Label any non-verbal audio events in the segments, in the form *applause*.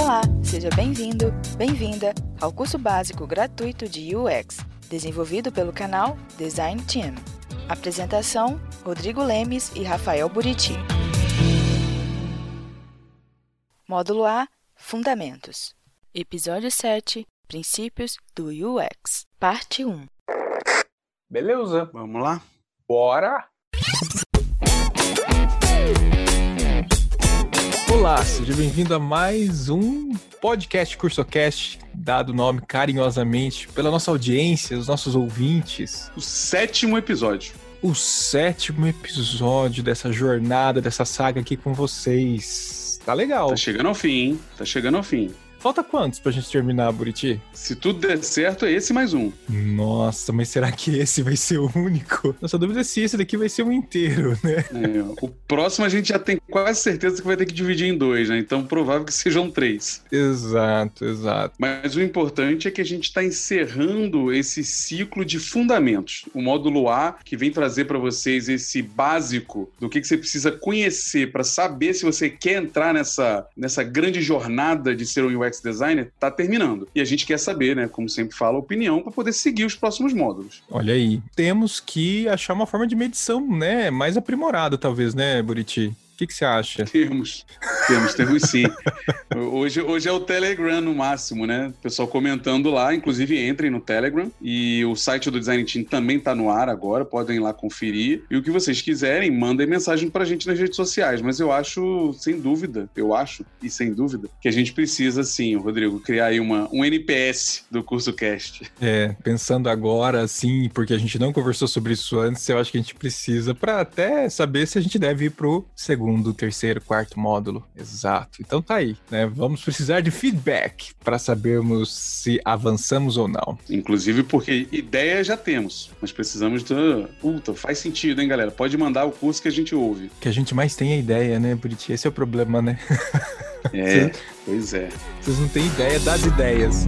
Olá, seja bem-vindo, bem-vinda ao curso básico gratuito de UX, desenvolvido pelo canal Design Team. Apresentação: Rodrigo Lemes e Rafael Buriti. Módulo A Fundamentos. Episódio 7 Princípios do UX. Parte 1. Beleza, Vamos lá? bora! Olá, seja bem-vindo a mais um podcast CursoCast, dado o nome carinhosamente pela nossa audiência, os nossos ouvintes. O sétimo episódio. O sétimo episódio dessa jornada, dessa saga aqui com vocês. Tá legal. Tá chegando ao fim, hein? Tá chegando ao fim. Falta quantos pra gente terminar, Buriti? Se tudo der certo, é esse mais um. Nossa, mas será que esse vai ser o único? Nossa dúvida é se esse daqui vai ser um inteiro, né? É, o próximo a gente já tem quase certeza que vai ter que dividir em dois, né? Então provável que sejam três. Exato, exato. Mas o importante é que a gente está encerrando esse ciclo de fundamentos. O módulo A, que vem trazer para vocês esse básico do que, que você precisa conhecer para saber se você quer entrar nessa, nessa grande jornada de ser um UX designer, tá terminando. E a gente quer saber, né, como sempre fala, a opinião para poder seguir os próximos módulos. Olha aí. Temos que achar uma forma de medição, né? Mais aprimorada, talvez, né, Buriti? O que, que você acha? Temos, temos, temos sim. *laughs* Hoje, hoje é o Telegram no máximo, né? O pessoal comentando lá, inclusive entrem no Telegram. E o site do Design Team também tá no ar agora, podem ir lá conferir. E o que vocês quiserem, mandem mensagem pra gente nas redes sociais. Mas eu acho, sem dúvida, eu acho, e sem dúvida, que a gente precisa sim, Rodrigo, criar aí uma, um NPS do curso Cast. É, pensando agora, assim, porque a gente não conversou sobre isso antes, eu acho que a gente precisa para até saber se a gente deve ir pro segundo, terceiro, quarto módulo. Exato. Então tá aí, né? Vamos precisar de feedback para sabermos se avançamos ou não. Inclusive porque ideia já temos, mas precisamos de. Puta, faz sentido, hein, galera? Pode mandar o curso que a gente ouve. Que a gente mais tem a ideia, né, Buriti? Esse é o problema, né? *laughs* É, pois é. Vocês não têm ideia das ideias.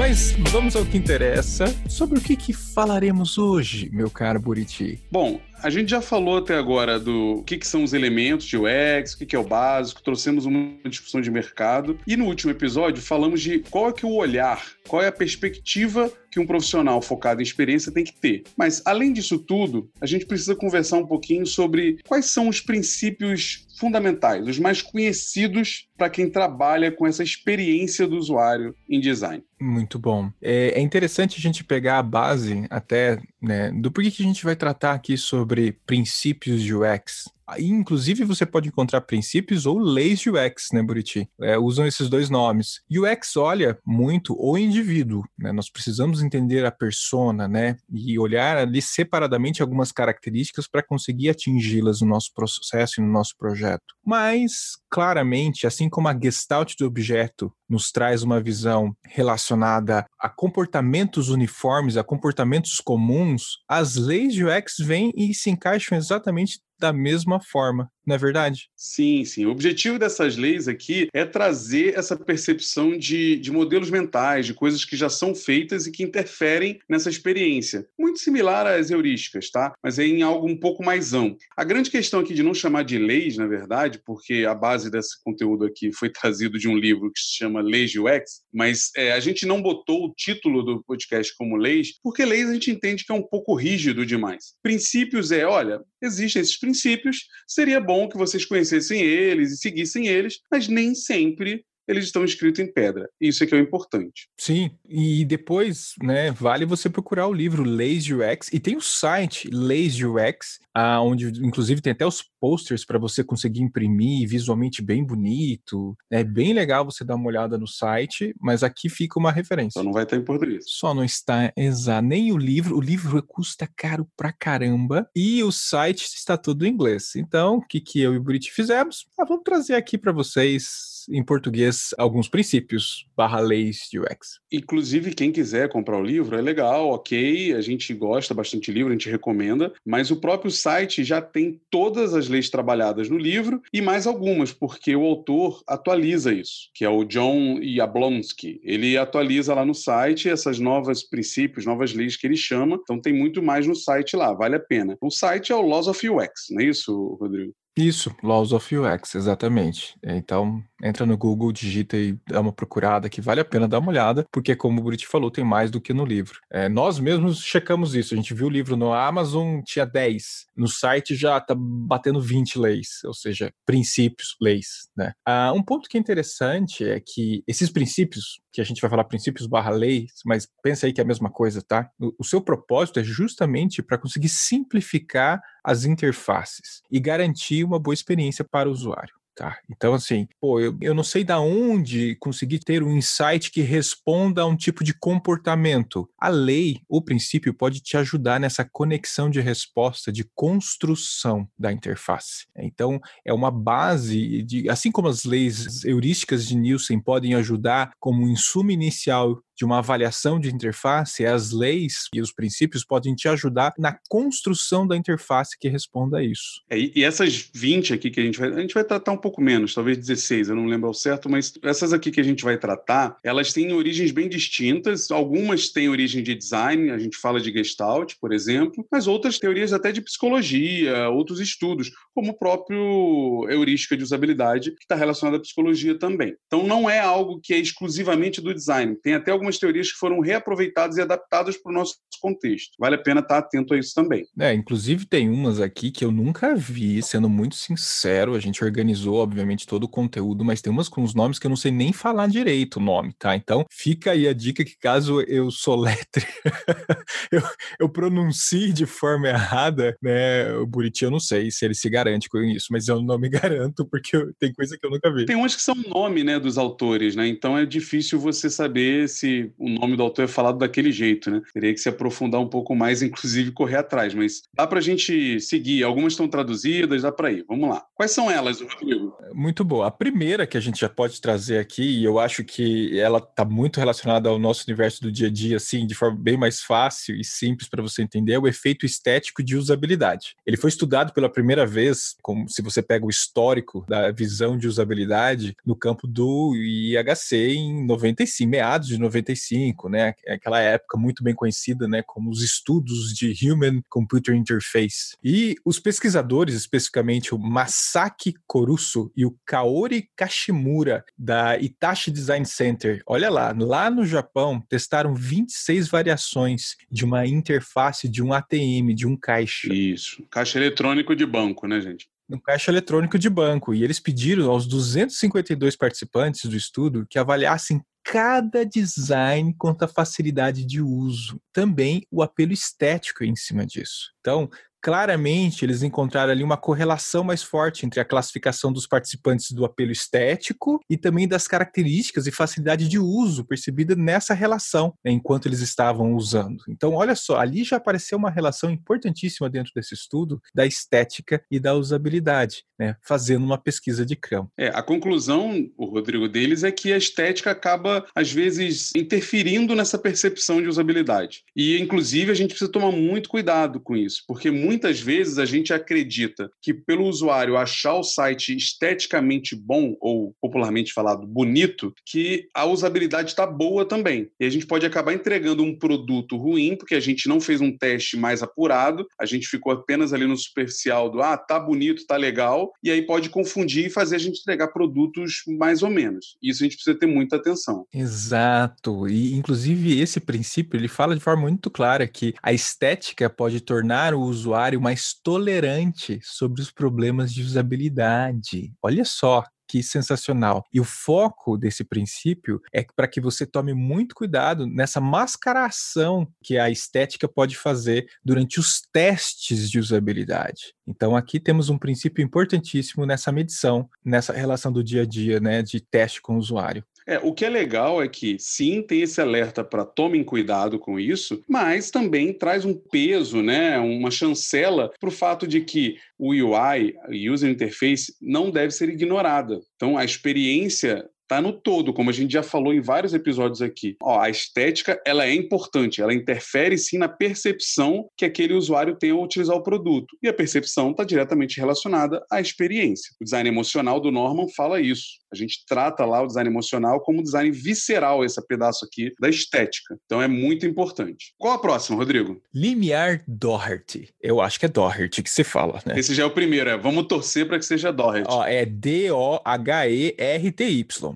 Mas vamos ao que interessa. Sobre o que, que falaremos hoje, meu caro Buriti? Bom, a gente já falou até agora do que, que são os elementos de UX, o que, que é o básico, trouxemos uma discussão de mercado. E no último episódio falamos de qual é que é o olhar, qual é a perspectiva que um profissional focado em experiência tem que ter. Mas, além disso tudo, a gente precisa conversar um pouquinho sobre quais são os princípios fundamentais, os mais conhecidos para quem trabalha com essa experiência do usuário em design. Muito bom. É, é interessante a gente pegar a base até né, do porquê que a gente vai tratar aqui sobre princípios de UX. Inclusive, você pode encontrar princípios ou leis de UX, né, Buriti? É, usam esses dois nomes. UX olha muito o indivíduo, né? Nós precisamos entender a persona, né? E olhar ali separadamente algumas características para conseguir atingi-las no nosso processo e no nosso projeto. Mas, claramente, assim como a gestalt do objeto nos traz uma visão relacionada a comportamentos uniformes, a comportamentos comuns, as leis de UX vêm e se encaixam exatamente da mesma forma, não é verdade? Sim, sim. O objetivo dessas leis aqui é trazer essa percepção de, de modelos mentais, de coisas que já são feitas e que interferem nessa experiência. Muito similar às heurísticas, tá? Mas é em algo um pouco mais amplo. A grande questão aqui de não chamar de leis, na verdade, porque a base desse conteúdo aqui foi *laughs* trazido de um livro que se chama Leis de UX, mas é, a gente não botou o título do podcast como leis, porque leis a gente entende que é um pouco rígido demais. Princípios é, olha, existem esses princípios, seria bom que vocês conhecessem eles e seguissem eles, mas nem sempre eles estão escritos em pedra. Isso é que é o importante. Sim, e depois, né, vale você procurar o livro Leis de UX e tem o site Leis de UX, ah, onde inclusive tem até os posters para você conseguir imprimir visualmente bem bonito. É bem legal você dar uma olhada no site, mas aqui fica uma referência. Só não vai estar em português. Só não está exato. Nem o livro. O livro custa caro pra caramba. E o site está todo em inglês. Então, o que, que eu e o Buriti fizemos? Ah, vamos trazer aqui para vocês em português alguns princípios barra leis de UX. Inclusive, quem quiser comprar o livro é legal, ok, a gente gosta bastante de livro, a gente recomenda, mas o próprio site já tem todas as leis trabalhadas no livro e mais algumas, porque o autor atualiza isso, que é o John Yablonsky. Ele atualiza lá no site essas novas princípios, novas leis que ele chama, então tem muito mais no site lá, vale a pena. O site é o Laws of UX, não é isso, Rodrigo? Isso, Laws of UX, exatamente. Então, entra no Google, digita e dá uma procurada que vale a pena dar uma olhada, porque como o Buriti falou, tem mais do que no livro. É, nós mesmos checamos isso, a gente viu o livro no Amazon, tinha 10, no site já tá batendo 20 leis, ou seja, princípios, leis, né? Ah, um ponto que é interessante é que esses princípios, que a gente vai falar princípios barra leis, mas pensa aí que é a mesma coisa, tá? O, o seu propósito é justamente para conseguir simplificar as interfaces e garantir uma boa experiência para o usuário. Tá? Então, assim, pô, eu, eu não sei da onde conseguir ter um insight que responda a um tipo de comportamento. A lei, o princípio, pode te ajudar nessa conexão de resposta, de construção da interface. Então, é uma base de, assim como as leis heurísticas de Nielsen podem ajudar como insumo inicial de uma avaliação de interface, as leis e os princípios podem te ajudar na construção da interface que responda a isso. É, e essas 20 aqui que a gente vai, a gente vai tratar um pouco menos, talvez 16, eu não lembro ao certo, mas essas aqui que a gente vai tratar, elas têm origens bem distintas, algumas têm origem de design, a gente fala de Gestalt, por exemplo, mas outras teorias até de psicologia, outros estudos, como o próprio heurística de usabilidade, que está relacionado à psicologia também. Então não é algo que é exclusivamente do design, tem até algumas algumas teorias que foram reaproveitadas e adaptadas para o nosso contexto. Vale a pena estar atento a isso também. É, inclusive tem umas aqui que eu nunca vi, sendo muito sincero, a gente organizou, obviamente, todo o conteúdo, mas tem umas com os nomes que eu não sei nem falar direito o nome, tá? Então, fica aí a dica que caso eu soletre, *laughs* eu, eu pronuncie de forma errada, né, o Buriti, eu não sei se ele se garante com isso, mas eu não me *laughs* garanto, porque eu, tem coisa que eu nunca vi. Tem umas que são nome, né, dos autores, né? Então é difícil você saber se o nome do autor é falado daquele jeito, né? Teria que se aprofundar um pouco mais, inclusive correr atrás, mas dá para a gente seguir. Algumas estão traduzidas, dá para ir. Vamos lá. Quais são elas, Rodrigo? Muito boa. A primeira que a gente já pode trazer aqui, e eu acho que ela está muito relacionada ao nosso universo do dia a dia, assim, de forma bem mais fácil e simples para você entender, é o efeito estético de usabilidade. Ele foi estudado pela primeira vez, como se você pega o histórico da visão de usabilidade no campo do IHC em 95, meados de 95 95, né? Aquela época muito bem conhecida, né, como os estudos de Human Computer Interface. E os pesquisadores, especificamente o Masaki Koruso e o Kaori Kashimura da Itachi Design Center, olha lá, lá no Japão testaram 26 variações de uma interface de um ATM, de um caixa. Isso, caixa eletrônico de banco, né, gente? No caixa eletrônico de banco. E eles pediram aos 252 participantes do estudo que avaliassem cada design quanto à facilidade de uso. Também o apelo estético em cima disso. Então, claramente eles encontraram ali uma correlação mais forte entre a classificação dos participantes do apelo estético e também das características e facilidade de uso percebida nessa relação né, enquanto eles estavam usando. Então, olha só, ali já apareceu uma relação importantíssima dentro desse estudo da estética e da usabilidade, né, fazendo uma pesquisa de campo. É, a conclusão, o Rodrigo, deles é que a estética acaba, às vezes, interferindo nessa percepção de usabilidade. E, inclusive, a gente precisa tomar muito cuidado com isso, porque muitas vezes a gente acredita que pelo usuário achar o site esteticamente bom, ou popularmente falado bonito, que a usabilidade está boa também. E a gente pode acabar entregando um produto ruim, porque a gente não fez um teste mais apurado, a gente ficou apenas ali no superficial do ah, tá bonito, tá legal, e aí pode confundir e fazer a gente entregar produtos mais ou menos. Isso a gente precisa ter muita atenção. Exato. E inclusive esse princípio ele fala de forma muito clara que a estética pode tornar o usuário usuário mais tolerante sobre os problemas de usabilidade. Olha só, que sensacional. E o foco desse princípio é para que você tome muito cuidado nessa mascaração que a estética pode fazer durante os testes de usabilidade. Então aqui temos um princípio importantíssimo nessa medição, nessa relação do dia a dia, né, de teste com o usuário. É, o que é legal é que sim, tem esse alerta para tomem cuidado com isso, mas também traz um peso, né, uma chancela para o fato de que o UI, User Interface, não deve ser ignorada. Então, a experiência tá no todo, como a gente já falou em vários episódios aqui. Ó, a estética, ela é importante, ela interfere sim na percepção que aquele usuário tem ao utilizar o produto. E a percepção está diretamente relacionada à experiência. O design emocional do Norman fala isso. A gente trata lá o design emocional como design visceral, esse pedaço aqui da estética. Então é muito importante. Qual a próxima, Rodrigo? Limiar Doherty. Eu acho que é Doherty que se fala, né? Esse já é o primeiro, é. Vamos torcer para que seja Doherty. Ó, é D-O-H-E-R-T-Y.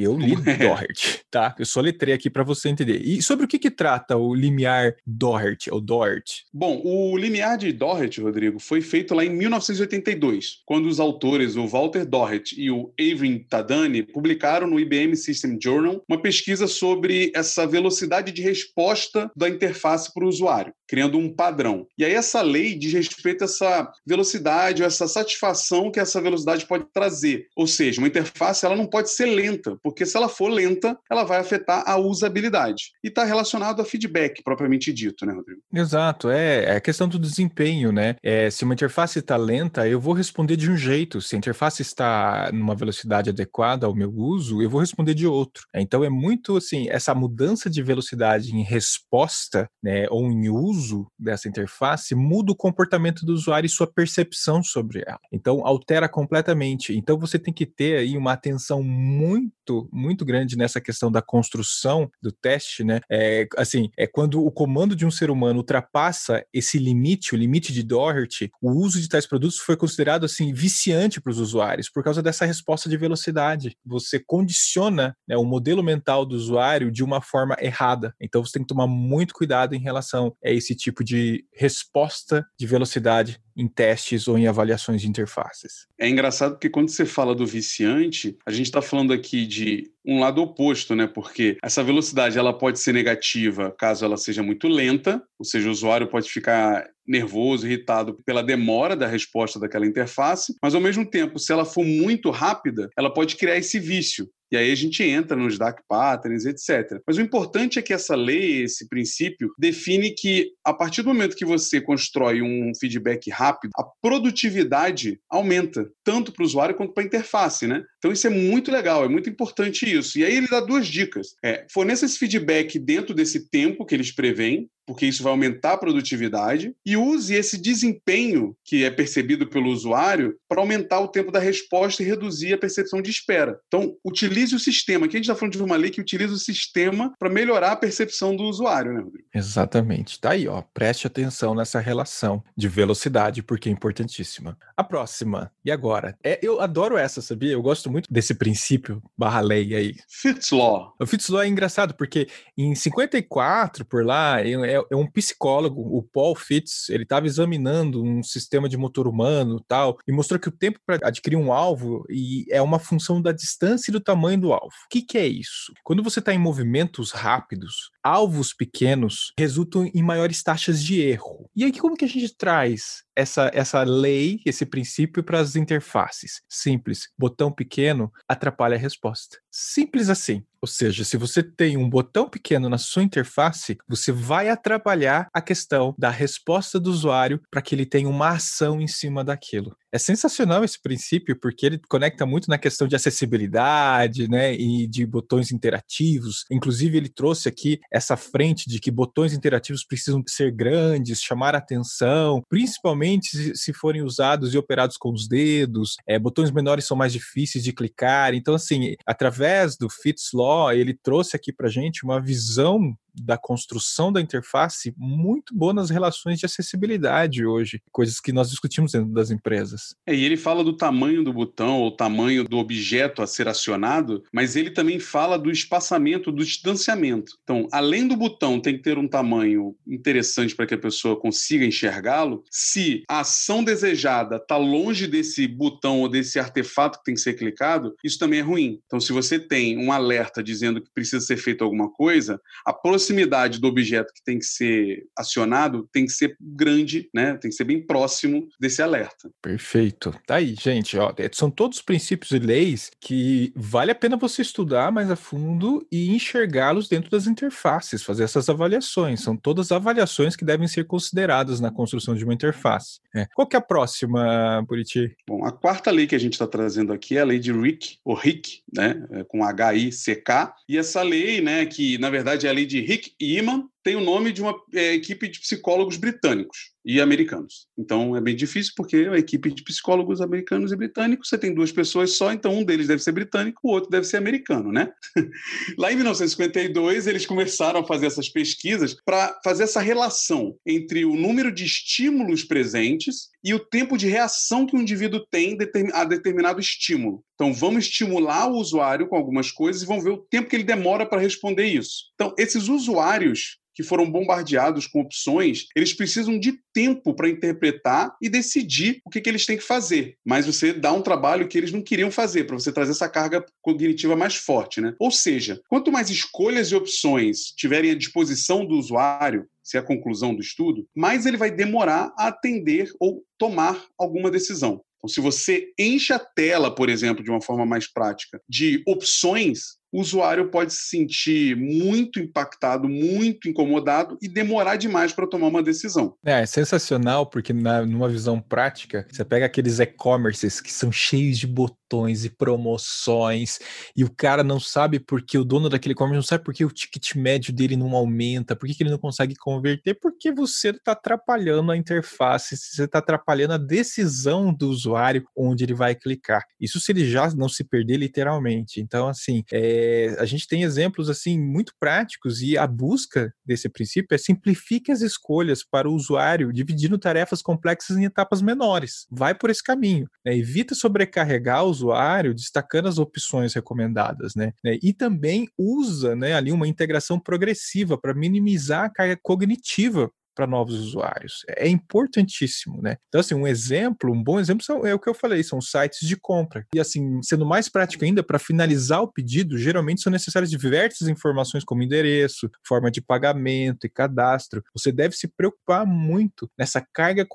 E eu li. *laughs* Doherty, tá? Eu só letrei aqui para você entender. E sobre o que, que trata o limiar Doherty, ou Doherty? Bom, o limiar de Doherty, Rodrigo, foi feito lá em 1982, quando os autores, o Walter Doherty e o Avrin Tadani, publicaram no IBM System Journal uma pesquisa sobre essa velocidade de resposta da interface para o usuário, criando um padrão. E aí essa lei diz respeito a essa velocidade, ou essa satisfação que essa velocidade pode trazer. Ou seja, uma interface ela não pode ser lenta, porque se ela for lenta, ela vai afetar a usabilidade. E está relacionado a feedback, propriamente dito, né, Rodrigo? Exato, é, é a questão do desempenho, né? É, se uma interface está lenta, eu vou responder de um jeito. Se a interface está numa velocidade adequada ao meu uso, eu vou responder de outro. Então é muito assim, essa mudança de velocidade em resposta, né, ou em uso dessa interface muda o comportamento do usuário e sua percepção sobre ela. Então altera completamente. Então você tem que ter aí uma atenção muito muito, grande nessa questão da construção do teste, né? É, assim, é quando o comando de um ser humano ultrapassa esse limite, o limite de Doherty, o uso de tais produtos foi considerado assim viciante para os usuários por causa dessa resposta de velocidade. Você condiciona né, o modelo mental do usuário de uma forma errada. Então você tem que tomar muito cuidado em relação a esse tipo de resposta de velocidade em testes ou em avaliações de interfaces. É engraçado porque quando você fala do viciante, a gente está falando aqui de um lado oposto, né? Porque essa velocidade ela pode ser negativa caso ela seja muito lenta, ou seja, o usuário pode ficar nervoso, irritado pela demora da resposta daquela interface, mas ao mesmo tempo, se ela for muito rápida, ela pode criar esse vício. E aí a gente entra nos dark patterns, etc. Mas o importante é que essa lei, esse princípio, define que a partir do momento que você constrói um feedback rápido, a produtividade aumenta, tanto para o usuário quanto para a interface, né? Então isso é muito legal, é muito importante isso. E aí ele dá duas dicas. É, forneça esse feedback dentro desse tempo que eles preveem, porque isso vai aumentar a produtividade, e use esse desempenho que é percebido pelo usuário para aumentar o tempo da resposta e reduzir a percepção de espera. Então, utilize o sistema. Aqui a gente está falando de uma lei que utiliza o sistema para melhorar a percepção do usuário, né, Rodrigo? Exatamente. Tá aí, ó. Preste atenção nessa relação de velocidade, porque é importantíssima. A próxima. E agora? É, eu adoro essa, sabia? Eu gosto muito desse princípio barra lei aí. Fitts Law. O Fitts Law é engraçado, porque em 54, por lá, é, é um psicólogo, o Paul Fitts, ele estava examinando um sistema de motor humano tal, e mostrou que o tempo para adquirir um alvo e é uma função da distância e do tamanho do alvo. O que, que é isso? Quando você está em movimentos rápidos, alvos pequenos resultam em maiores taxas de erro. E aí, como que a gente traz essa, essa lei, esse princípio para as interfaces? Simples. Botão pequeno atrapalha a resposta. Simples assim. Ou seja, se você tem um botão pequeno na sua interface, você vai atrapalhar a questão da resposta do usuário para que ele tenha uma ação em cima daquilo. É sensacional esse princípio porque ele conecta muito na questão de acessibilidade, né, e de botões interativos. Inclusive ele trouxe aqui essa frente de que botões interativos precisam ser grandes, chamar atenção, principalmente se forem usados e operados com os dedos. É, botões menores são mais difíceis de clicar. Então, assim, através do Fitts Law, ele trouxe aqui para gente uma visão da construção da interface muito boa nas relações de acessibilidade hoje, coisas que nós discutimos dentro das empresas. É, e ele fala do tamanho do botão, ou tamanho do objeto a ser acionado, mas ele também fala do espaçamento, do distanciamento. Então, além do botão tem que ter um tamanho interessante para que a pessoa consiga enxergá-lo, se a ação desejada está longe desse botão ou desse artefato que tem que ser clicado, isso também é ruim. Então, se você tem um alerta dizendo que precisa ser feito alguma coisa, a proximidade do objeto que tem que ser acionado tem que ser grande, né? Tem que ser bem próximo desse alerta. Perfeito. Tá aí, gente. Ó, é, são todos princípios e leis que vale a pena você estudar mais a fundo e enxergá-los dentro das interfaces, fazer essas avaliações. São todas avaliações que devem ser consideradas na construção de uma interface. É. Qual que é a próxima, Buriti? Bom, a quarta lei que a gente está trazendo aqui é a lei de Rick, ou Rick, né? É, com H-I-C-K. E essa lei, né, que na verdade é a lei de Rick Eman, tem o nome de uma é, equipe de psicólogos britânicos e americanos. Então é bem difícil porque é uma equipe de psicólogos americanos e britânicos, você tem duas pessoas só, então um deles deve ser britânico, o outro deve ser americano, né? *laughs* Lá em 1952 eles começaram a fazer essas pesquisas para fazer essa relação entre o número de estímulos presentes e o tempo de reação que o indivíduo tem a determinado estímulo. Então, vamos estimular o usuário com algumas coisas e vamos ver o tempo que ele demora para responder isso. Então, esses usuários que foram bombardeados com opções, eles precisam de tempo para interpretar e decidir o que, que eles têm que fazer. Mas você dá um trabalho que eles não queriam fazer, para você trazer essa carga cognitiva mais forte. Né? Ou seja, quanto mais escolhas e opções tiverem à disposição do usuário, se é a conclusão do estudo, mais ele vai demorar a atender ou tomar alguma decisão. Então, se você enche a tela, por exemplo, de uma forma mais prática, de opções, o usuário pode se sentir muito impactado, muito incomodado e demorar demais para tomar uma decisão. É, é sensacional porque na, numa visão prática, você pega aqueles e-commerces que são cheios de botões e promoções e o cara não sabe porque o dono daquele e-commerce não sabe porque o ticket médio dele não aumenta, por que ele não consegue converter, porque você está atrapalhando a interface, você está atrapalhando a decisão do usuário onde ele vai clicar. Isso se ele já não se perder literalmente. Então, assim, é, é, a gente tem exemplos assim muito práticos e a busca desse princípio é simplifique as escolhas para o usuário, dividindo tarefas complexas em etapas menores. Vai por esse caminho. Né? Evita sobrecarregar o usuário, destacando as opções recomendadas, né? E também usa, né, ali uma integração progressiva para minimizar a carga cognitiva para novos usuários. É importantíssimo, né? Então, assim, um exemplo, um bom exemplo são, é o que eu falei, são sites de compra. E, assim, sendo mais prático ainda, para finalizar o pedido, geralmente são necessárias diversas informações como endereço, forma de pagamento e cadastro. Você deve se preocupar muito nessa carga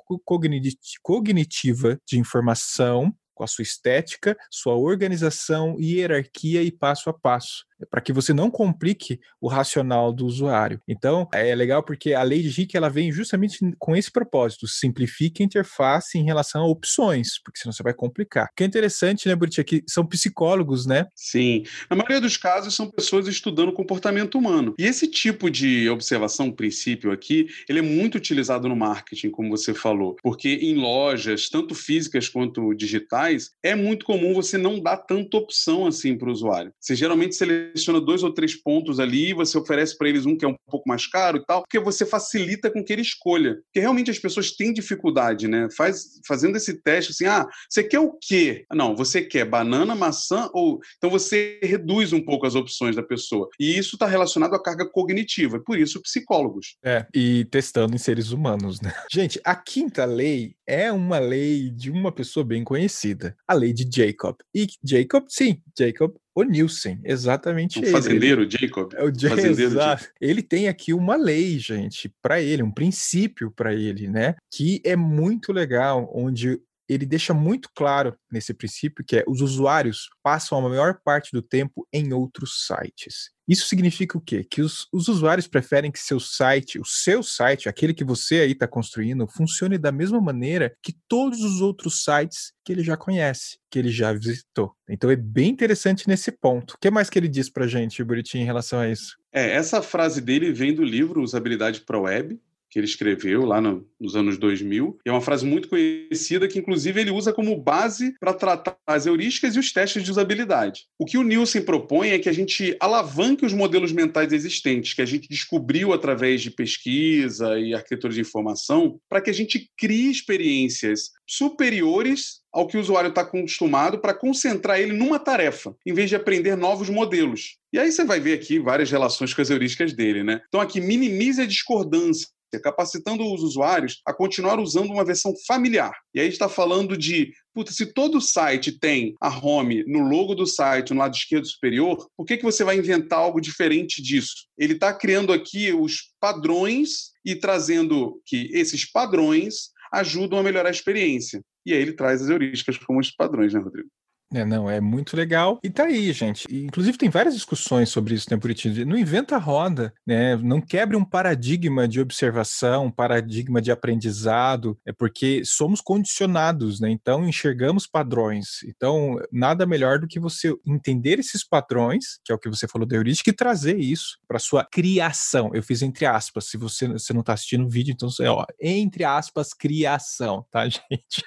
cognitiva de informação com a sua estética, sua organização, hierarquia e passo a passo para que você não complique o racional do usuário. Então, é legal porque a lei de Rick ela vem justamente com esse propósito, simplifique a interface em relação a opções, porque senão você vai complicar. O que é interessante, né, Buriti, é que são psicólogos, né? Sim. Na maioria dos casos são pessoas estudando comportamento humano. E esse tipo de observação, princípio aqui, ele é muito utilizado no marketing, como você falou, porque em lojas, tanto físicas quanto digitais, é muito comum você não dar tanta opção assim para o usuário. Você geralmente seleciona seleciona dois ou três pontos ali, você oferece para eles um que é um pouco mais caro e tal, porque você facilita com que ele escolha. Porque realmente as pessoas têm dificuldade, né? Faz, fazendo esse teste assim, ah, você quer o quê? Não, você quer banana, maçã ou. Então você reduz um pouco as opções da pessoa. E isso está relacionado à carga cognitiva, por isso psicólogos. É, e testando em seres humanos, né? *laughs* Gente, a quinta lei é uma lei de uma pessoa bem conhecida, a lei de Jacob. E Jacob, sim, Jacob o Nielsen, exatamente o ele. Fazendeiro Jacob. É o fazendeiro Jacob. Ele tem aqui uma lei, gente, para ele, um princípio para ele, né? Que é muito legal, onde ele deixa muito claro nesse princípio que é os usuários passam a maior parte do tempo em outros sites. Isso significa o quê? Que os, os usuários preferem que seu site, o seu site, aquele que você aí está construindo, funcione da mesma maneira que todos os outros sites que ele já conhece, que ele já visitou. Então é bem interessante nesse ponto. O que mais que ele diz para gente, Buritinho, em relação a isso? É, essa frase dele vem do livro Usabilidade Pro Web, que ele escreveu lá no, nos anos 2000. E é uma frase muito conhecida que, inclusive, ele usa como base para tratar as heurísticas e os testes de usabilidade. O que o Nielsen propõe é que a gente alavanque os modelos mentais existentes, que a gente descobriu através de pesquisa e arquitetura de informação, para que a gente crie experiências superiores ao que o usuário está acostumado para concentrar ele numa tarefa, em vez de aprender novos modelos. E aí você vai ver aqui várias relações com as heurísticas dele, né? Então aqui minimize a discordância capacitando os usuários a continuar usando uma versão familiar. E aí está falando de, puta, se todo site tem a home no logo do site no lado esquerdo superior, por que, que você vai inventar algo diferente disso? Ele está criando aqui os padrões e trazendo que esses padrões ajudam a melhorar a experiência. E aí ele traz as heurísticas como os padrões, né, Rodrigo? É, não, é muito legal. E tá aí, gente. E, inclusive, tem várias discussões sobre isso, né, Buriti? Não inventa roda, né? Não quebre um paradigma de observação, um paradigma de aprendizado, é porque somos condicionados, né? Então, enxergamos padrões. Então, nada melhor do que você entender esses padrões, que é o que você falou da heurística, e trazer isso para sua criação. Eu fiz entre aspas. Se você, você não tá assistindo o vídeo, então, ó, entre aspas, criação, tá, *laughs* gente?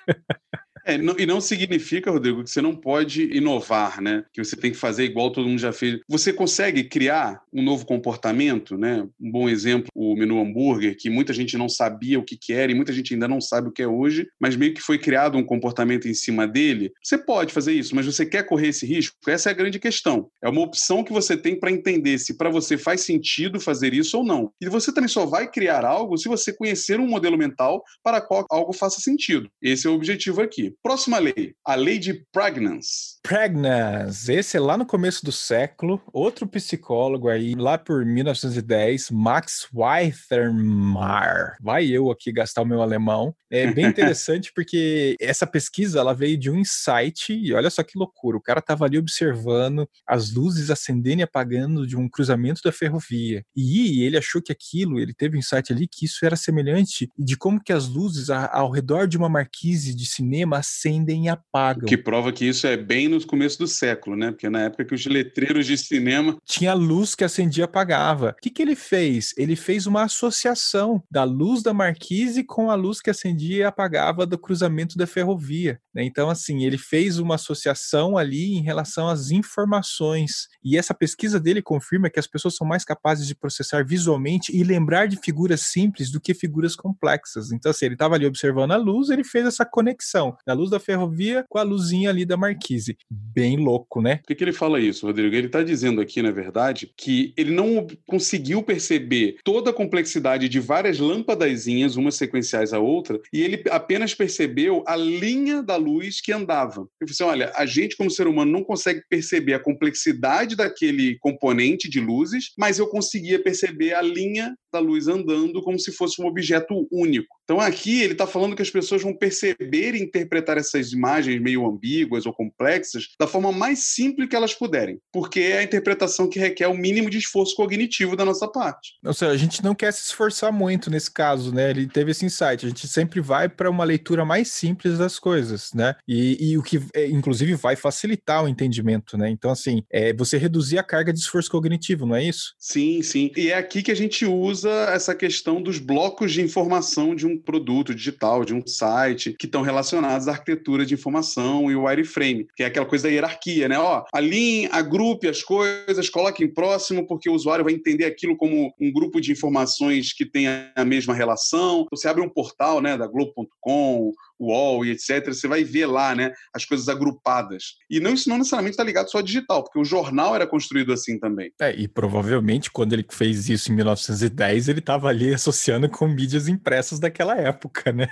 É, e não significa, Rodrigo, que você não pode inovar, né? Que você tem que fazer igual todo mundo já fez. Você consegue criar um novo comportamento, né? Um bom exemplo, o menu hambúrguer, que muita gente não sabia o que, que era e muita gente ainda não sabe o que é hoje, mas meio que foi criado um comportamento em cima dele. Você pode fazer isso, mas você quer correr esse risco? Essa é a grande questão. É uma opção que você tem para entender se para você faz sentido fazer isso ou não. E você também só vai criar algo se você conhecer um modelo mental para qual algo faça sentido. Esse é o objetivo aqui. Próxima lei, a lei de Pragnance. Pragnance, esse é lá no começo do século, outro psicólogo aí, lá por 1910, Max Weithermar. Vai eu aqui gastar o meu alemão. É bem *laughs* interessante porque essa pesquisa ela veio de um insight e olha só que loucura. O cara estava ali observando as luzes acendendo e apagando de um cruzamento da ferrovia. E ele achou que aquilo, ele teve um insight ali que isso era semelhante de como que as luzes ao redor de uma marquise de cinema acendem e apagam. Que prova que isso é bem no começo do século, né? Porque na época que os letreiros de cinema. Tinha luz que acendia e apagava. O que, que ele fez? Ele fez uma associação da luz da marquise com a luz que acendia e apagava do cruzamento da ferrovia. Né? Então, assim, ele fez uma associação ali em relação às informações. E essa pesquisa dele confirma que as pessoas são mais capazes de processar visualmente e lembrar de figuras simples do que figuras complexas. Então, assim, ele estava ali observando a luz, ele fez essa conexão da luz da ferrovia com a luzinha ali da marquise. Bem louco, né? Por que, que ele fala isso, Rodrigo? Ele está dizendo aqui, na verdade, que ele não conseguiu perceber toda a complexidade de várias lâmpadazinhas, umas sequenciais à outra, e ele apenas percebeu a linha da luz que andava. Ele falou assim: olha, a gente, como ser humano, não consegue perceber a complexidade daquele componente de luzes, mas eu conseguia perceber a linha da luz andando como se fosse um objeto único. Então aqui ele está falando que as pessoas vão perceber e interpretar essas imagens meio ambíguas ou complexas da forma mais simples que elas puderem, porque é a interpretação que requer o mínimo de esforço cognitivo da nossa parte. Ou seja, a gente não quer se esforçar muito nesse caso, né? Ele teve esse insight. A gente sempre vai para uma leitura mais simples das coisas, né? E, e o que, é, inclusive, vai facilitar o entendimento, né? Então, assim, é você reduzir a carga de esforço cognitivo, não é isso? Sim, sim. E é aqui que a gente usa essa questão dos blocos de informação de um produto digital, de um site, que estão relacionados à arquitetura de informação e o wireframe, que é aquela coisa da hierarquia, né? Ó, alinhe, agrupe as coisas, coloque em próximo, porque o usuário vai entender aquilo como um grupo de informações que tem a mesma relação. Você abre um portal, né, da Globo.com, UOL e etc., você vai ver lá né, as coisas agrupadas. E não, isso não necessariamente está ligado só a digital, porque o jornal era construído assim também. É, e provavelmente quando ele fez isso em 1910, ele estava ali associando com mídias impressas daquela época, né?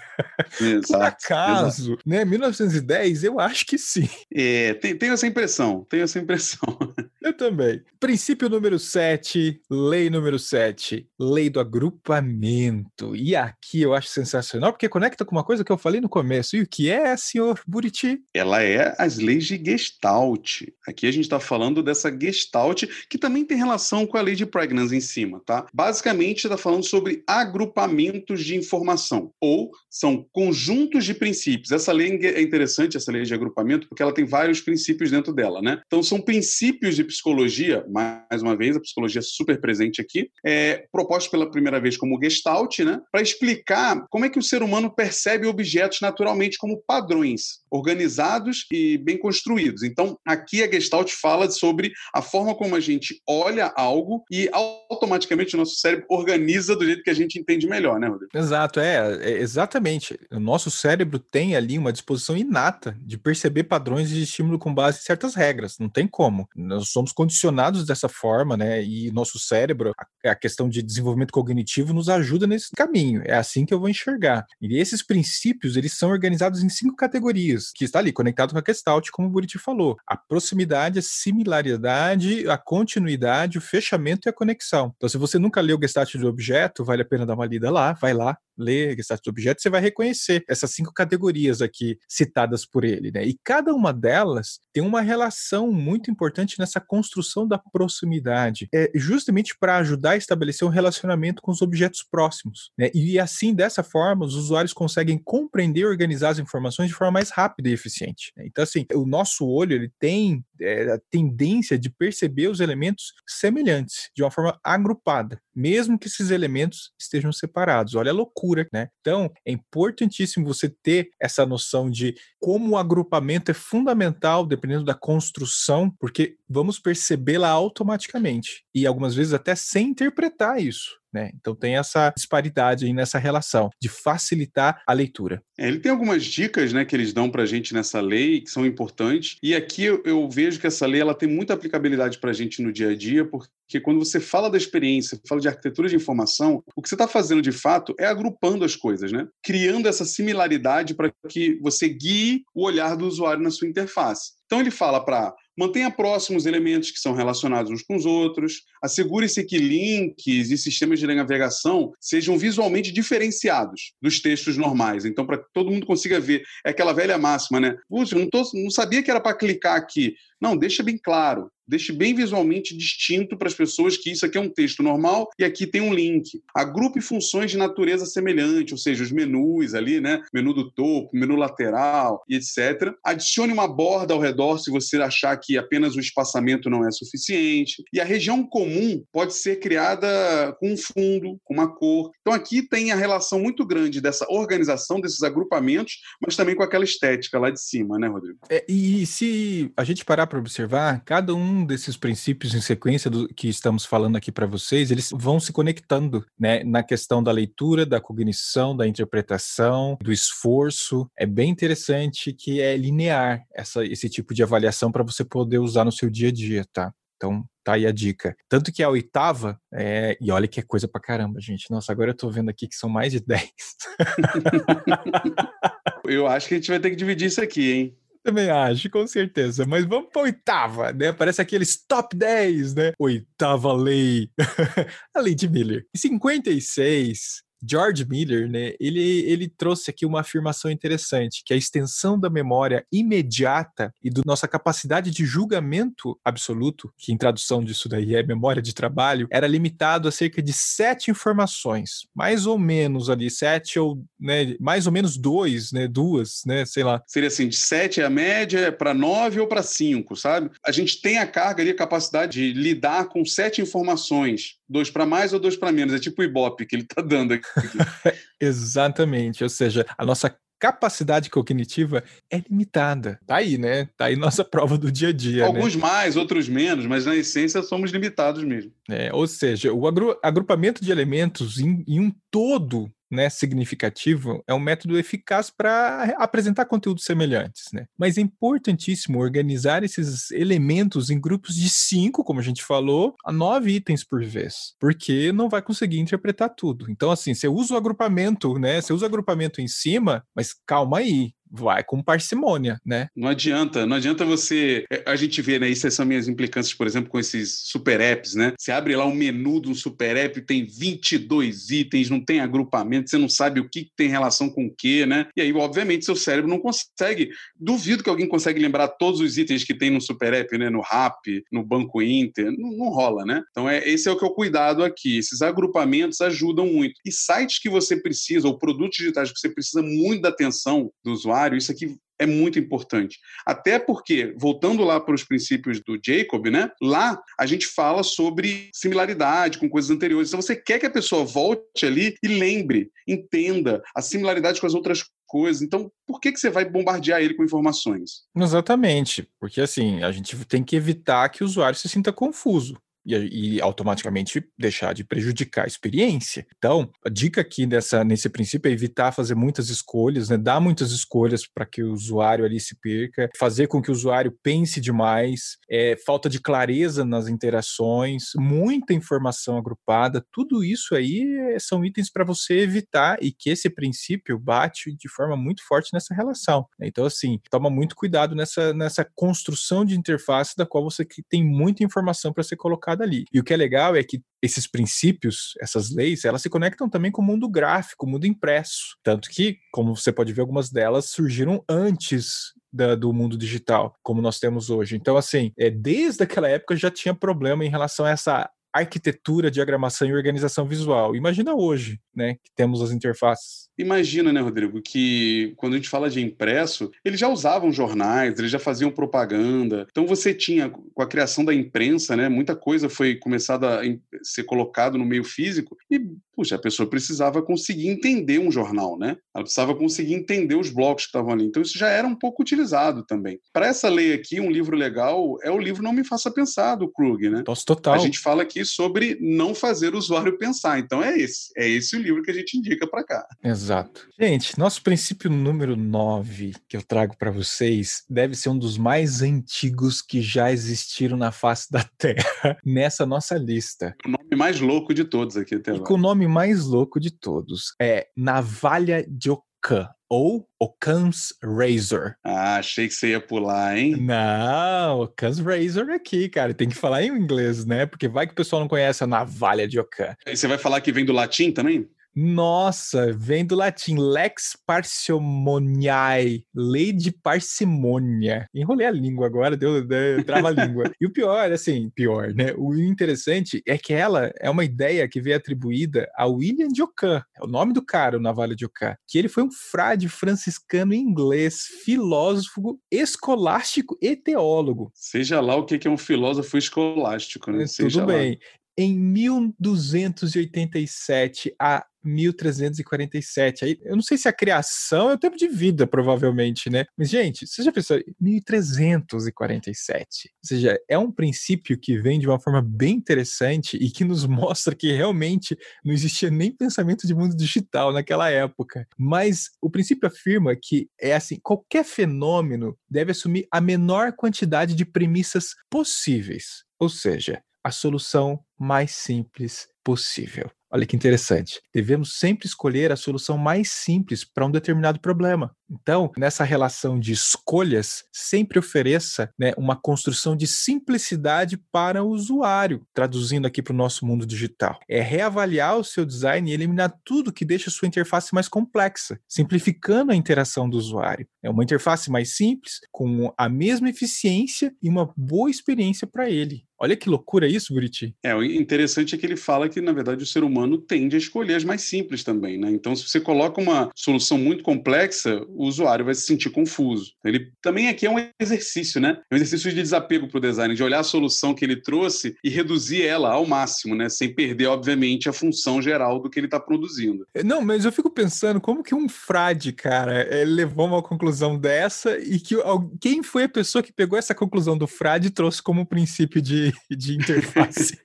Exato. Por acaso, exato. né? 1910, eu acho que sim. É, tenho essa impressão, tenho essa impressão. *laughs* Eu também. Princípio número 7, lei número 7, lei do agrupamento. E aqui eu acho sensacional, porque conecta com uma coisa que eu falei no começo. E o que é, senhor Buriti? Ela é as leis de Gestalt. Aqui a gente está falando dessa Gestalt, que também tem relação com a lei de Pregnancy em cima, tá? Basicamente, está falando sobre agrupamentos de informação, ou são conjuntos de princípios. Essa lei é interessante, essa lei de agrupamento, porque ela tem vários princípios dentro dela, né? Então, são princípios de psicologia, mais uma vez, a psicologia super presente aqui, é proposto pela primeira vez como Gestalt, né, para explicar como é que o ser humano percebe objetos naturalmente como padrões, organizados e bem construídos. Então, aqui a Gestalt fala sobre a forma como a gente olha algo e automaticamente o nosso cérebro organiza do jeito que a gente entende melhor, né, Rodrigo? Exato, é, é exatamente. O nosso cérebro tem ali uma disposição inata de perceber padrões de estímulo com base em certas regras. Não tem como. Nós somos condicionados dessa forma, né? E nosso cérebro, a, a questão de desenvolvimento cognitivo nos ajuda nesse caminho. É assim que eu vou enxergar. E esses princípios, eles são organizados em cinco categorias, que está ali conectado com a Gestalt, como o Buriti falou. A proximidade, a similaridade, a continuidade, o fechamento e a conexão. Então, se você nunca leu o Gestalt do objeto, vale a pena dar uma lida lá, vai lá, ler Gestalt do objeto, você vai reconhecer essas cinco categorias aqui citadas por ele, né? E cada uma delas tem uma relação muito importante nessa construção da proximidade, é justamente para ajudar a estabelecer um relacionamento com os objetos próximos, né? E assim, dessa forma, os usuários conseguem compreender e organizar as informações de forma mais rápida e eficiente. Né? Então, assim, o nosso olho ele tem é, a tendência de perceber os elementos semelhantes, de uma forma agrupada, mesmo que esses elementos estejam separados. Olha a loucura, né? Então, é importantíssimo você ter essa noção de como o agrupamento é fundamental, dependendo da construção, porque vamos percebê-la automaticamente e algumas vezes até sem interpretar isso. Né? Então tem essa disparidade aí nessa relação de facilitar a leitura. É, ele tem algumas dicas né, que eles dão para a gente nessa lei que são importantes. E aqui eu, eu vejo que essa lei ela tem muita aplicabilidade para a gente no dia a dia, porque quando você fala da experiência, fala de arquitetura de informação, o que você está fazendo de fato é agrupando as coisas, né? criando essa similaridade para que você guie o olhar do usuário na sua interface. Então ele fala para Mantenha próximos elementos que são relacionados uns com os outros. Assegure-se que links e sistemas de navegação sejam visualmente diferenciados dos textos normais. Então, para que todo mundo consiga ver. É aquela velha máxima, né? Puxa, não, tô, não sabia que era para clicar aqui. Não, deixa bem claro deixe bem visualmente distinto para as pessoas que isso aqui é um texto normal e aqui tem um link. Agrupe funções de natureza semelhante, ou seja, os menus ali, né? Menu do topo, menu lateral e etc. Adicione uma borda ao redor se você achar que apenas o espaçamento não é suficiente. E a região comum pode ser criada com um fundo, com uma cor. Então aqui tem a relação muito grande dessa organização desses agrupamentos, mas também com aquela estética lá de cima, né, Rodrigo? É, e se a gente parar para observar, cada um desses princípios em sequência do que estamos falando aqui para vocês, eles vão se conectando, né, na questão da leitura, da cognição, da interpretação, do esforço. É bem interessante que é linear essa, esse tipo de avaliação para você poder usar no seu dia a dia, tá? Então, tá aí a dica. Tanto que a oitava, é... e olha que é coisa pra caramba, gente. Nossa, agora eu tô vendo aqui que são mais de 10. *laughs* eu acho que a gente vai ter que dividir isso aqui, hein? Também acho, com certeza. Mas vamos para oitava, né? Parece aqueles top 10, né? Oitava lei. *laughs* a lei de Miller. Em 56, George Miller, né, ele, ele trouxe aqui uma afirmação interessante, que a extensão da memória imediata e da nossa capacidade de julgamento absoluto, que em tradução disso daí é memória de trabalho, era limitado a cerca de sete informações, mais ou menos ali, sete ou, né, mais ou menos dois, né, duas, né, sei lá. Seria assim, de sete é a média, para nove ou para cinco, sabe? A gente tem a carga ali, a capacidade de lidar com sete informações, dois para mais ou dois para menos, é tipo o Ibope que ele está dando aqui. *laughs* Exatamente, ou seja, a nossa capacidade cognitiva é limitada. Tá aí, né? Tá aí nossa *laughs* prova do dia a dia. Né? Alguns né? mais, outros menos, mas na essência somos limitados mesmo. É, ou seja, o agrupamento de elementos em, em um todo né, significativo é um método eficaz para apresentar conteúdos semelhantes. Né? Mas é importantíssimo organizar esses elementos em grupos de cinco, como a gente falou, a nove itens por vez, porque não vai conseguir interpretar tudo. Então, assim, você usa o agrupamento, né? Você usa o agrupamento em cima, mas calma aí, vai com parcimônia, né? Não adianta, não adianta você. É, a gente vê, né? Isso são minhas implicâncias, por exemplo, com esses super apps, né? Você abre lá um menu de um super app, tem 22 itens, não tem agrupamento, você não sabe o que tem relação com o que, né? E aí, obviamente, seu cérebro não consegue. Duvido que alguém consegue lembrar todos os itens que tem no super app, né? No RAP, no Banco Inter. Não, não rola, né? Então, é, esse é o que é o cuidado aqui. Esses agrupamentos ajudam muito. E sites que você precisa, ou produtos digitais que você precisa muito da atenção do usuário, isso aqui é muito importante. Até porque, voltando lá para os princípios do Jacob, né? Lá a gente fala sobre similaridade com coisas anteriores. Então você quer que a pessoa volte ali e lembre, entenda a similaridade com as outras coisas. Então, por que, que você vai bombardear ele com informações? Exatamente, porque assim, a gente tem que evitar que o usuário se sinta confuso. E, e, automaticamente deixar de prejudicar a experiência. Então, a dica aqui dessa, nesse princípio é evitar fazer muitas escolhas, né? dar muitas escolhas para que o usuário ali se perca, fazer com que o usuário pense demais, é, falta de clareza nas interações, muita informação agrupada, tudo isso aí é, são itens para você evitar e que esse princípio bate de forma muito forte nessa relação. Né? Então, assim, toma muito cuidado nessa, nessa construção de interface da qual você tem muita informação para ser colocada E o que é legal é que esses princípios, essas leis, elas se conectam também com o mundo gráfico, o mundo impresso. Tanto que, como você pode ver, algumas delas surgiram antes da, do mundo digital, como nós temos hoje. Então, assim, é, desde aquela época já tinha problema em relação a essa arquitetura, diagramação e organização visual. Imagina hoje, né, que temos as interfaces. Imagina, né, Rodrigo, que quando a gente fala de impresso, eles já usavam jornais, eles já faziam propaganda. Então você tinha, com a criação da imprensa, né, muita coisa foi começada a ser colocado no meio físico e, puxa, a pessoa precisava conseguir entender um jornal, né? Ela precisava conseguir entender os blocos que estavam ali. Então isso já era um pouco utilizado também. Para essa lei aqui, um livro legal é o livro Não Me Faça Pensar, do Krug, né? Nossa, total. A gente fala aqui sobre não fazer o usuário pensar. Então é esse. É esse o livro que a gente indica para cá. Exato. Gente, nosso princípio número 9 que eu trago para vocês deve ser um dos mais antigos que já existiram na face da Terra *laughs* nessa nossa lista. O nome mais louco de todos aqui até agora. E com o nome mais louco de todos. É Navalha de Ocã ou Occam's Razor. Ah, achei que você ia pular, hein? Não, Occam's Razor aqui, cara. Tem que falar em inglês, né? Porque vai que o pessoal não conhece a navalha de Occam. E você vai falar que vem do latim também? Nossa, vem do latim lex parsimoniae, lei de parcimônia. Enrolei a língua agora, deu, deu trava a língua. E o pior, assim, pior, né? O interessante é que ela é uma ideia que veio atribuída a William de Ockham, é o nome do cara, o Navalha de Ockham, que ele foi um frade franciscano inglês, filósofo, escolástico e teólogo. Seja lá o que é um filósofo escolástico, né? Seja Tudo bem. Lá. Em 1287, a 1347. Aí, eu não sei se a criação é o tempo de vida, provavelmente, né? Mas, gente, você já pensou, 1347. Ou seja, é um princípio que vem de uma forma bem interessante e que nos *laughs* mostra que realmente não existia nem pensamento de mundo digital naquela época. Mas o princípio afirma que é assim: qualquer fenômeno deve assumir a menor quantidade de premissas possíveis. Ou seja, a solução mais simples possível. Olha que interessante. Devemos sempre escolher a solução mais simples para um determinado problema. Então, nessa relação de escolhas, sempre ofereça né, uma construção de simplicidade para o usuário, traduzindo aqui para o nosso mundo digital. É reavaliar o seu design e eliminar tudo que deixa sua interface mais complexa, simplificando a interação do usuário. É uma interface mais simples, com a mesma eficiência e uma boa experiência para ele. Olha que loucura isso, Buriti. É, o interessante é que ele fala que, na verdade, o ser humano tende a escolher as mais simples também, né? Então, se você coloca uma solução muito complexa, o usuário vai se sentir confuso. Ele também aqui é um exercício, né? É um exercício de desapego para o design, de olhar a solução que ele trouxe e reduzir ela ao máximo, né? Sem perder, obviamente, a função geral do que ele está produzindo. É, não, mas eu fico pensando como que um frade, cara, levou uma conclusão dessa e que quem foi a pessoa que pegou essa conclusão do frade e trouxe como princípio de, de *laughs* interface?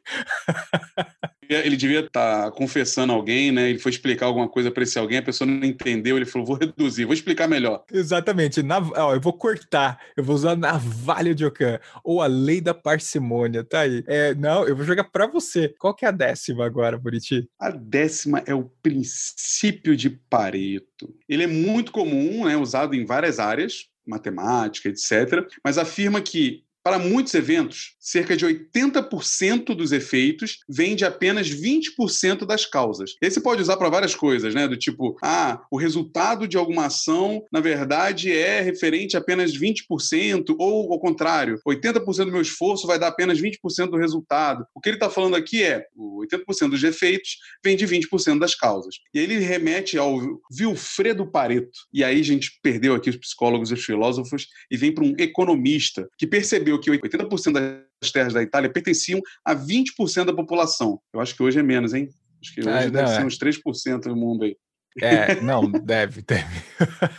*laughs* ele devia estar tá confessando alguém, né? Ele foi explicar alguma coisa para esse alguém, a pessoa não entendeu, ele falou: vou reduzir, vou explicar melhor. Exatamente. Na, ó, eu vou cortar, eu vou usar a navalha de Ocam, ou a lei da parcimônia, tá aí. É, não, eu vou jogar para você. Qual que é a décima agora, Buriti? A décima é o princípio de Pareto. Ele é muito comum, né? Usado em várias áreas, matemática, etc., mas afirma que para muitos eventos, cerca de 80% dos efeitos vem de apenas 20% das causas. Esse pode usar para várias coisas, né? Do tipo, ah, o resultado de alguma ação, na verdade, é referente a apenas 20%, ou ao contrário, 80% do meu esforço vai dar apenas 20% do resultado. O que ele está falando aqui é 80% dos efeitos vem de 20% das causas. E aí ele remete ao Vilfredo Pareto. E aí a gente perdeu aqui os psicólogos e os filósofos e vem para um economista que percebeu percebeu que 80% das terras da Itália pertenciam a 20% da população. Eu acho que hoje é menos, hein? Acho que hoje ah, deve não, ser é. uns 3% do mundo aí. É, *laughs* não, deve, deve.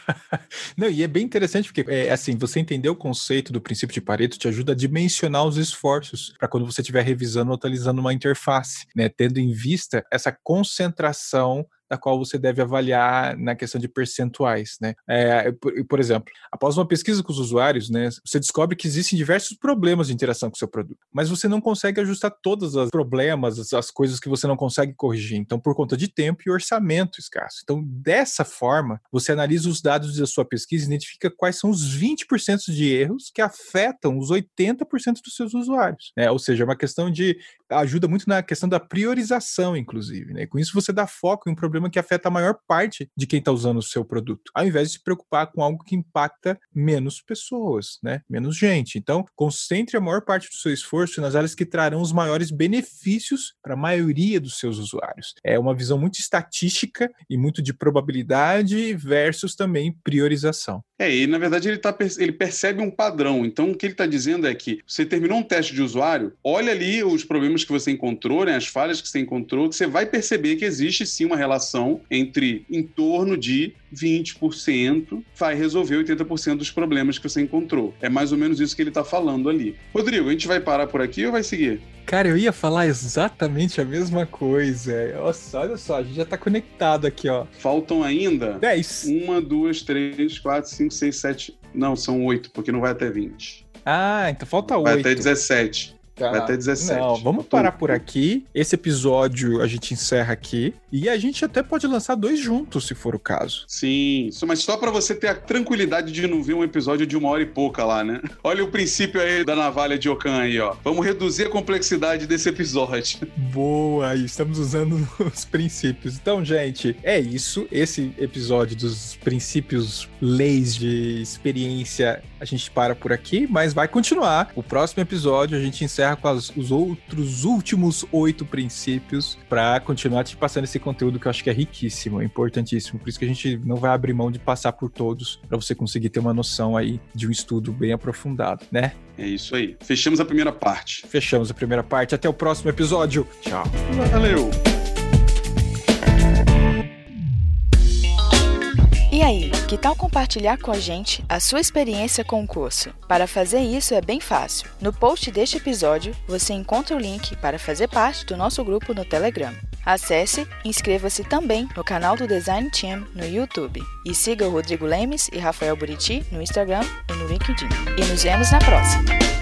*laughs* Não, e é bem interessante porque, é, assim, você entender o conceito do princípio de Pareto te ajuda a dimensionar os esforços para quando você estiver revisando ou atualizando uma interface, né? Tendo em vista essa concentração da qual você deve avaliar na questão de percentuais, né? É, por, por, exemplo, após uma pesquisa com os usuários, né, você descobre que existem diversos problemas de interação com o seu produto, mas você não consegue ajustar todos os problemas, as, as coisas que você não consegue corrigir. Então, por conta de tempo e orçamento escasso. Então, dessa forma, você analisa os dados da sua pesquisa e identifica quais são os 20% de erros que afetam os 80% dos seus usuários. Né? Ou seja, é uma questão de ajuda muito na questão da priorização, inclusive. Né? Com isso, você dá foco em um problema que afeta a maior parte de quem está usando o seu produto, ao invés de se preocupar com algo que impacta menos pessoas, né? menos gente. Então, concentre a maior parte do seu esforço nas áreas que trarão os maiores benefícios para a maioria dos seus usuários. É uma visão muito estatística e muito de probabilidade versus também priorização. É, e na verdade ele, tá, ele percebe um padrão. Então, o que ele está dizendo é que você terminou um teste de usuário, olha ali os problemas que você encontrou, né, as falhas que você encontrou, que você vai perceber que existe sim uma relação entre em torno de 20% vai resolver 80% dos problemas que você encontrou. É mais ou menos isso que ele está falando ali. Rodrigo, a gente vai parar por aqui ou vai seguir? Cara, eu ia falar exatamente a mesma coisa. Nossa, olha só, a gente já tá conectado aqui, ó. Faltam ainda 10. Uma, duas, três, quatro, cinco, seis, sete. Não, são oito, porque não vai até 20. Ah, então falta oito. Vai até 17. Vai até 17. Não, vamos parar por aqui. Esse episódio a gente encerra aqui. E a gente até pode lançar dois juntos, se for o caso. Sim, mas só para você ter a tranquilidade de não ver um episódio de uma hora e pouca lá, né? *laughs* Olha o princípio aí da navalha de Okan aí, ó. Vamos reduzir a complexidade desse episódio. Boa, estamos usando *laughs* os princípios. Então, gente, é isso. Esse episódio dos princípios, leis de experiência, a gente para por aqui, mas vai continuar. O próximo episódio a gente encerra encerra com as, os outros últimos oito princípios para continuar te passando esse conteúdo que eu acho que é riquíssimo, é importantíssimo. Por isso que a gente não vai abrir mão de passar por todos para você conseguir ter uma noção aí de um estudo bem aprofundado, né? É isso aí. Fechamos a primeira parte. Fechamos a primeira parte. Até o próximo episódio. Tchau. Valeu. E aí, que tal compartilhar com a gente a sua experiência com o curso? Para fazer isso é bem fácil. No post deste episódio, você encontra o link para fazer parte do nosso grupo no Telegram. Acesse e inscreva-se também no canal do Design Team no YouTube. E siga o Rodrigo Lemes e Rafael Buriti no Instagram e no LinkedIn. E nos vemos na próxima!